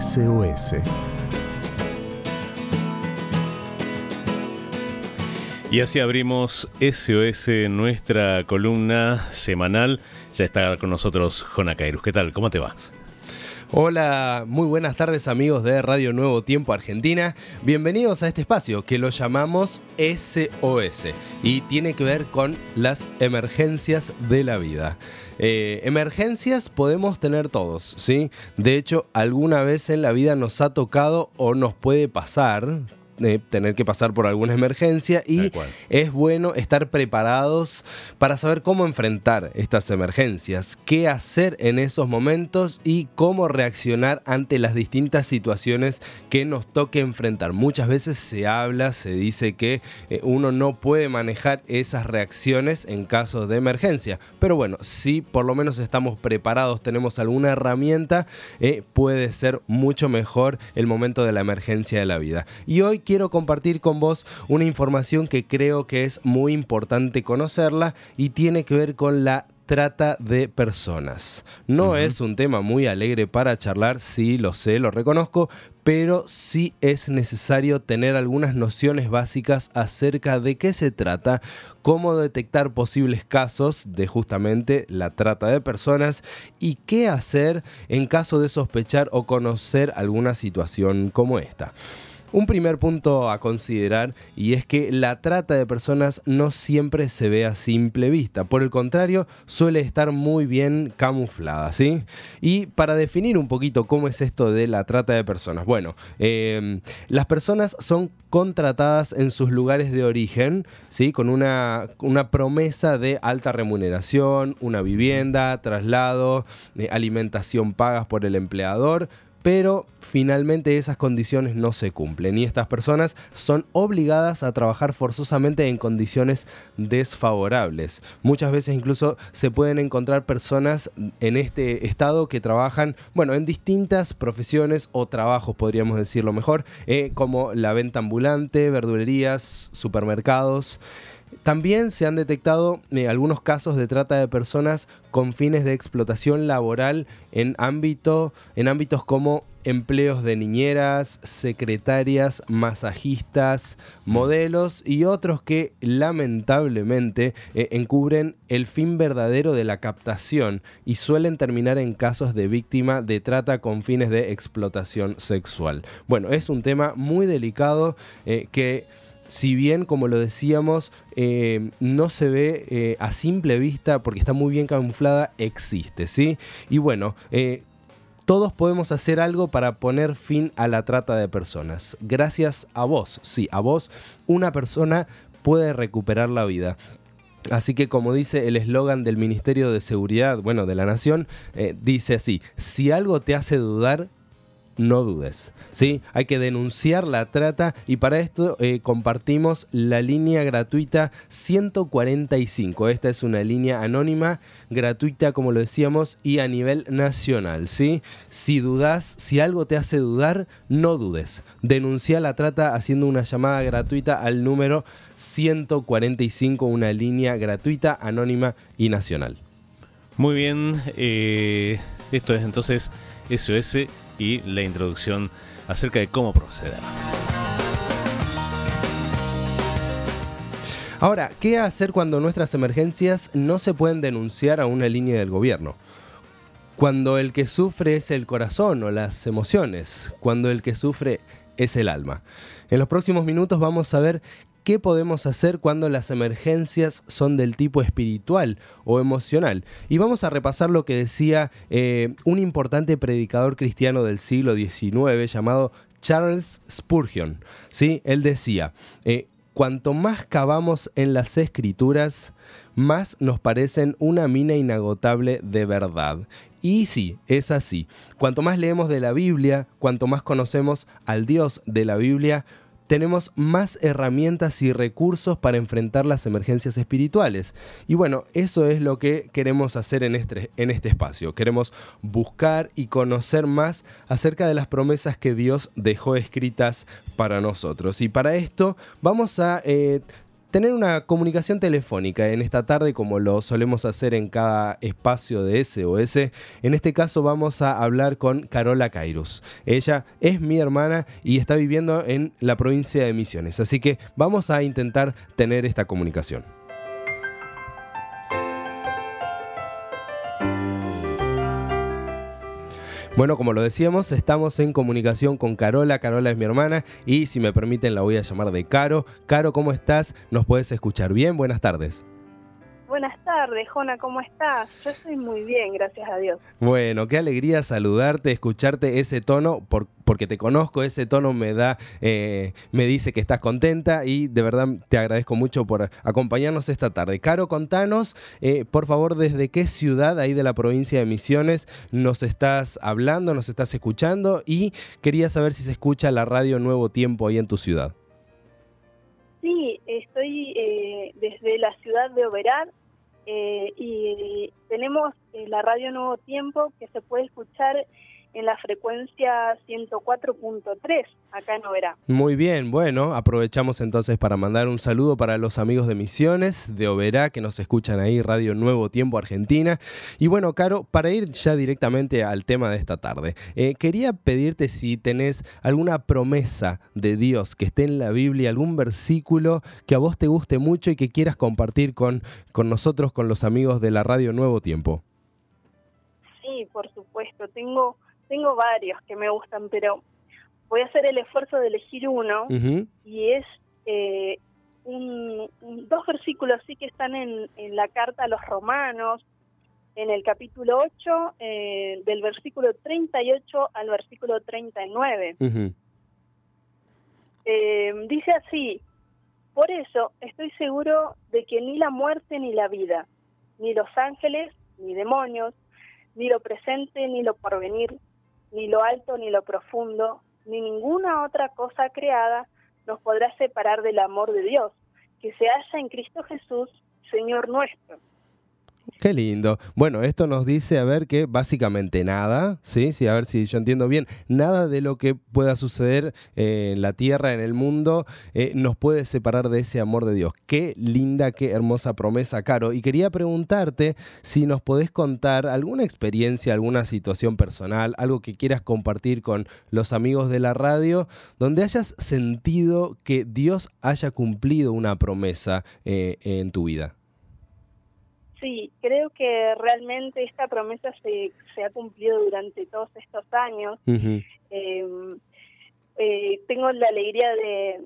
SOS. Y así abrimos SOS, nuestra columna semanal. Ya está con nosotros Jona Cairus. ¿Qué tal? ¿Cómo te va? Hola, muy buenas tardes amigos de Radio Nuevo Tiempo Argentina. Bienvenidos a este espacio que lo llamamos SOS y tiene que ver con las emergencias de la vida. Eh, emergencias podemos tener todos, ¿sí? De hecho, alguna vez en la vida nos ha tocado o nos puede pasar tener que pasar por alguna emergencia y es bueno estar preparados para saber cómo enfrentar estas emergencias, qué hacer en esos momentos y cómo reaccionar ante las distintas situaciones que nos toque enfrentar. Muchas veces se habla, se dice que eh, uno no puede manejar esas reacciones en casos de emergencia, pero bueno, si por lo menos estamos preparados, tenemos alguna herramienta, eh, puede ser mucho mejor el momento de la emergencia de la vida. Y hoy quiero compartir con vos una información que creo que es muy importante conocerla y tiene que ver con la trata de personas. No es un tema muy alegre para charlar, sí, lo sé, lo reconozco, pero sí es necesario tener algunas nociones básicas acerca de qué se trata, cómo detectar posibles casos de justamente la trata de personas y qué hacer en caso de sospechar o conocer alguna situación como esta. Un primer punto a considerar y es que la trata de personas no siempre se ve a simple vista, por el contrario suele estar muy bien camuflada, ¿sí? Y para definir un poquito cómo es esto de la trata de personas, bueno, em, las personas son contratadas en sus lugares de origen, ¿sí? con una, promesa de alta remuneración, una vivienda, traslado, eh, alimentación pagas por el empleador, pero finalmente esas condiciones no se cumplen y estas personas son obligadas a trabajar forzosamente en condiciones desfavorables. Muchas veces incluso se pueden encontrar personas en este estado que trabajan, bueno, en distintas profesiones o trabajos, podríamos decirlo mejor, eh, como la venta ambulante, verdulerías, supermercados. También se han detectado eh, algunos casos de trata de personas con fines de explotación laboral en, ámbito, en ámbitos como empleos de niñeras, secretarias, masajistas, modelos y otros que lamentablemente eh, encubren el fin verdadero de la captación y suelen terminar en casos de víctima de trata con fines de explotación sexual. Bueno, es un tema muy delicado eh, que si bien, como lo decíamos, eh, no se ve eh, a simple vista porque está muy bien camuflada, existe, ¿sí? Y bueno, eh, todos podemos hacer algo para poner fin a la trata de personas. Gracias a vos, sí, a vos, una persona puede recuperar la vida. Así que como dice el eslogan del Ministerio de Seguridad, bueno, de la Nación, dice así, si algo te hace dudar, no dudes. ¿sí? Hay que denunciar la trata y para esto eh, compartimos la línea gratuita 145. Esta es una línea anónima, gratuita como lo decíamos y a nivel nacional. ¿sí? Si dudas, si algo te hace dudar, no dudes. Denuncia la trata haciendo una llamada gratuita al número 145, una línea gratuita, anónima y nacional. Muy bien, eh, esto es entonces SOS y la introducción acerca de cómo proceder. Ahora, ¿qué hacer cuando nuestras emergencias no se pueden denunciar a una línea del gobierno? Cuando el que sufre es el corazón o las emociones, cuando el que sufre es el alma. En los próximos minutos vamos a ver qué podemos hacer cuando las emergencias son del tipo espiritual o emocional. Y vamos a repasar lo que decía eh, un importante predicador cristiano del siglo XIX llamado Charles Spurgeon. ¿sí? Él decía, eh, cuanto más cavamos en las escrituras, más nos parecen una mina inagotable de verdad. Y sí, es así. Cuanto más leemos de la Biblia, cuanto más conocemos al Dios de la Biblia, tenemos más herramientas y recursos para enfrentar las emergencias espirituales. Y bueno, eso es lo que queremos hacer en este, en este espacio. Queremos buscar y conocer más acerca de las promesas que Dios dejó escritas para nosotros. Y para esto vamos a... Eh, tener una comunicación telefónica en esta tarde como lo solemos hacer en cada espacio de SOS. En este caso vamos a hablar con Carola Cairus. Ella es mi hermana y está viviendo en la provincia de Misiones, así que vamos a intentar tener esta comunicación. Bueno, como lo decíamos, estamos en comunicación con Carola. Carola es mi hermana y si me permiten la voy a llamar de Caro. Caro, ¿cómo estás? ¿Nos puedes escuchar bien? Buenas tardes. Buenas tardes, Jona, ¿cómo estás? Yo estoy muy bien, gracias a Dios. Bueno, qué alegría saludarte, escucharte ese tono, porque te conozco, ese tono me da, eh, me dice que estás contenta y de verdad te agradezco mucho por acompañarnos esta tarde. Caro, contanos, eh, por favor, desde qué ciudad ahí de la provincia de Misiones nos estás hablando, nos estás escuchando y quería saber si se escucha la radio Nuevo Tiempo ahí en tu ciudad. Sí, estoy eh, desde la ciudad de Oberá, eh, y tenemos eh, la radio Nuevo Tiempo que se puede escuchar en la frecuencia 104.3 acá en Oberá. Muy bien, bueno, aprovechamos entonces para mandar un saludo para los amigos de Misiones de Oberá que nos escuchan ahí, Radio Nuevo Tiempo Argentina. Y bueno, Caro, para ir ya directamente al tema de esta tarde, eh, quería pedirte si tenés alguna promesa de Dios que esté en la Biblia, algún versículo que a vos te guste mucho y que quieras compartir con, con nosotros, con los amigos de la Radio Nuevo Tiempo. Sí, por supuesto. Tengo tengo varios que me gustan, pero voy a hacer el esfuerzo de elegir uno. Y es eh, dos versículos sí que están en, la carta a los romanos, en el capítulo 8, eh, del versículo 38 al versículo 39. Eh, dice así, por eso estoy seguro de que ni la muerte ni la vida, ni los ángeles, ni demonios, ni lo presente ni lo porvenir, ni lo alto ni lo profundo, ni ninguna otra cosa creada nos podrá separar del amor de Dios, que se halla en Cristo Jesús, Señor nuestro. Qué lindo. Bueno, esto nos dice, a ver, que básicamente nada, ¿sí? Sí, a ver si yo entiendo bien, nada de lo que pueda suceder eh, en la tierra, en el mundo, eh, nos puede separar de ese amor de Dios. Qué linda, qué hermosa promesa, Caro. Y quería preguntarte si nos podés contar alguna experiencia, alguna situación personal, algo que quieras compartir con los amigos de la radio, donde hayas sentido que Dios haya cumplido una promesa eh, en tu vida. Sí, creo que realmente esta promesa se, se ha cumplido durante todos estos años. Em, eh, tengo la alegría de,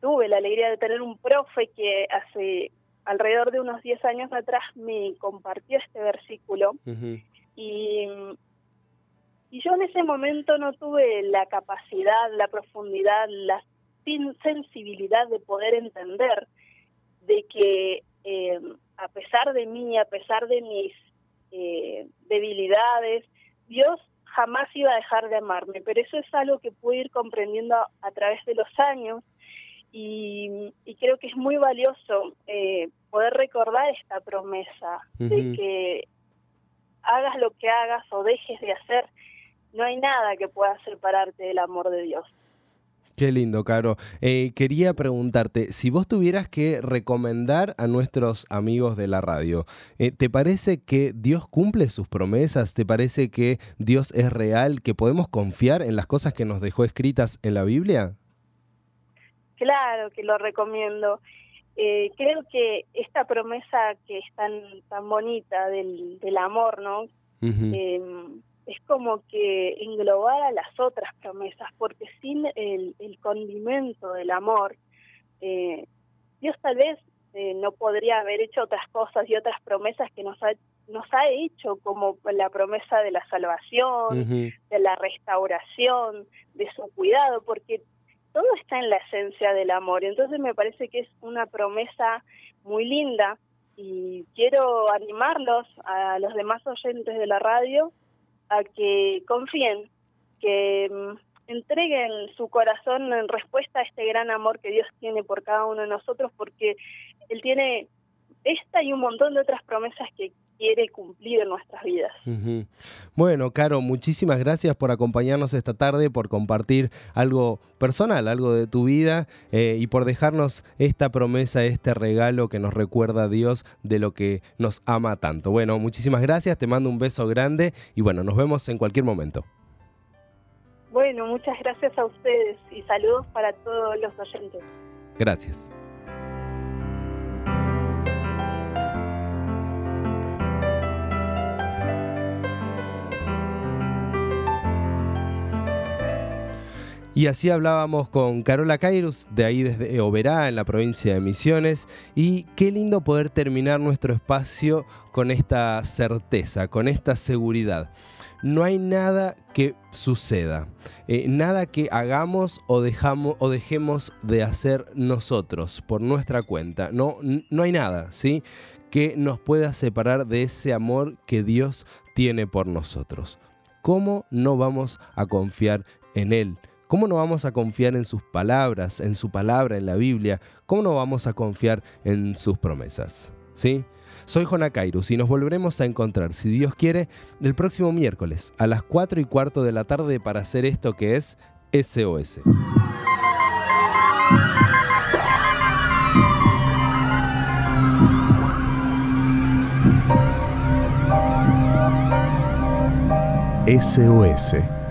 tuve la alegría de tener un profe que hace alrededor de unos 10 años atrás me compartió este versículo. Y, y yo en ese momento no tuve la capacidad, la profundidad, la sensibilidad de poder entender de que eh, a pesar de mí, a pesar de mis eh, debilidades, Dios jamás iba a dejar de amarme, pero eso es algo que pude ir comprendiendo a, través de los años y, creo que es muy valioso eh, poder recordar esta promesa de que hagas lo que hagas o dejes de hacer, no hay nada que pueda separarte del amor de Dios. Qué lindo, Caro. Eh, quería preguntarte, si vos tuvieras que recomendar a nuestros amigos de la radio, eh, ¿te parece que Dios cumple sus promesas? ¿Te parece que Dios es real, que podemos confiar en las cosas que nos dejó escritas en la Biblia? Claro que lo recomiendo. Eh, creo que esta promesa que es tan, tan bonita del, del amor, ¿no? Es como que englobar a las otras promesas, porque sin el, condimento del amor, eh, Dios tal vez eh, no podría haber hecho otras cosas y otras promesas que nos ha, nos ha hecho, como la promesa de la salvación, de la restauración, de su cuidado, porque todo está en la esencia del amor. Entonces me parece que es una promesa muy linda y quiero animarlos a los demás oyentes de la radio a que confíen, que mm, entreguen su corazón en respuesta a este gran amor que Dios tiene por cada uno de nosotros, porque Él tiene esta y un montón de otras promesas que quiere cumplir en nuestras vidas. Bueno, Caro, muchísimas gracias por acompañarnos esta tarde, por compartir algo personal, algo de tu vida eh, y por dejarnos esta promesa, este regalo que nos recuerda a Dios de lo que nos ama tanto. Bueno, muchísimas gracias, te mando un beso grande y bueno, nos vemos en cualquier momento. Bueno, muchas gracias a ustedes y saludos para todos los oyentes. Gracias. Y así hablábamos con Carola Cairus, de ahí desde Oberá, en la provincia de Misiones. Y qué lindo poder terminar nuestro espacio con esta certeza, con esta seguridad. No hay nada que suceda, eh, nada que hagamos o, dejamos, o dejemos de hacer nosotros por nuestra cuenta. No, no hay nada, ¿sí? Que nos pueda separar de ese amor que Dios tiene por nosotros. ¿Cómo no vamos a confiar en Él? ¿Cómo no vamos a confiar en sus palabras, en su palabra, en la Biblia? ¿Cómo no vamos a confiar en sus promesas? ¿Sí? Soy Jona Kairus y nos volveremos a encontrar, si Dios quiere, el próximo miércoles a las 4 y cuarto de la tarde para hacer esto que es SOS. SOS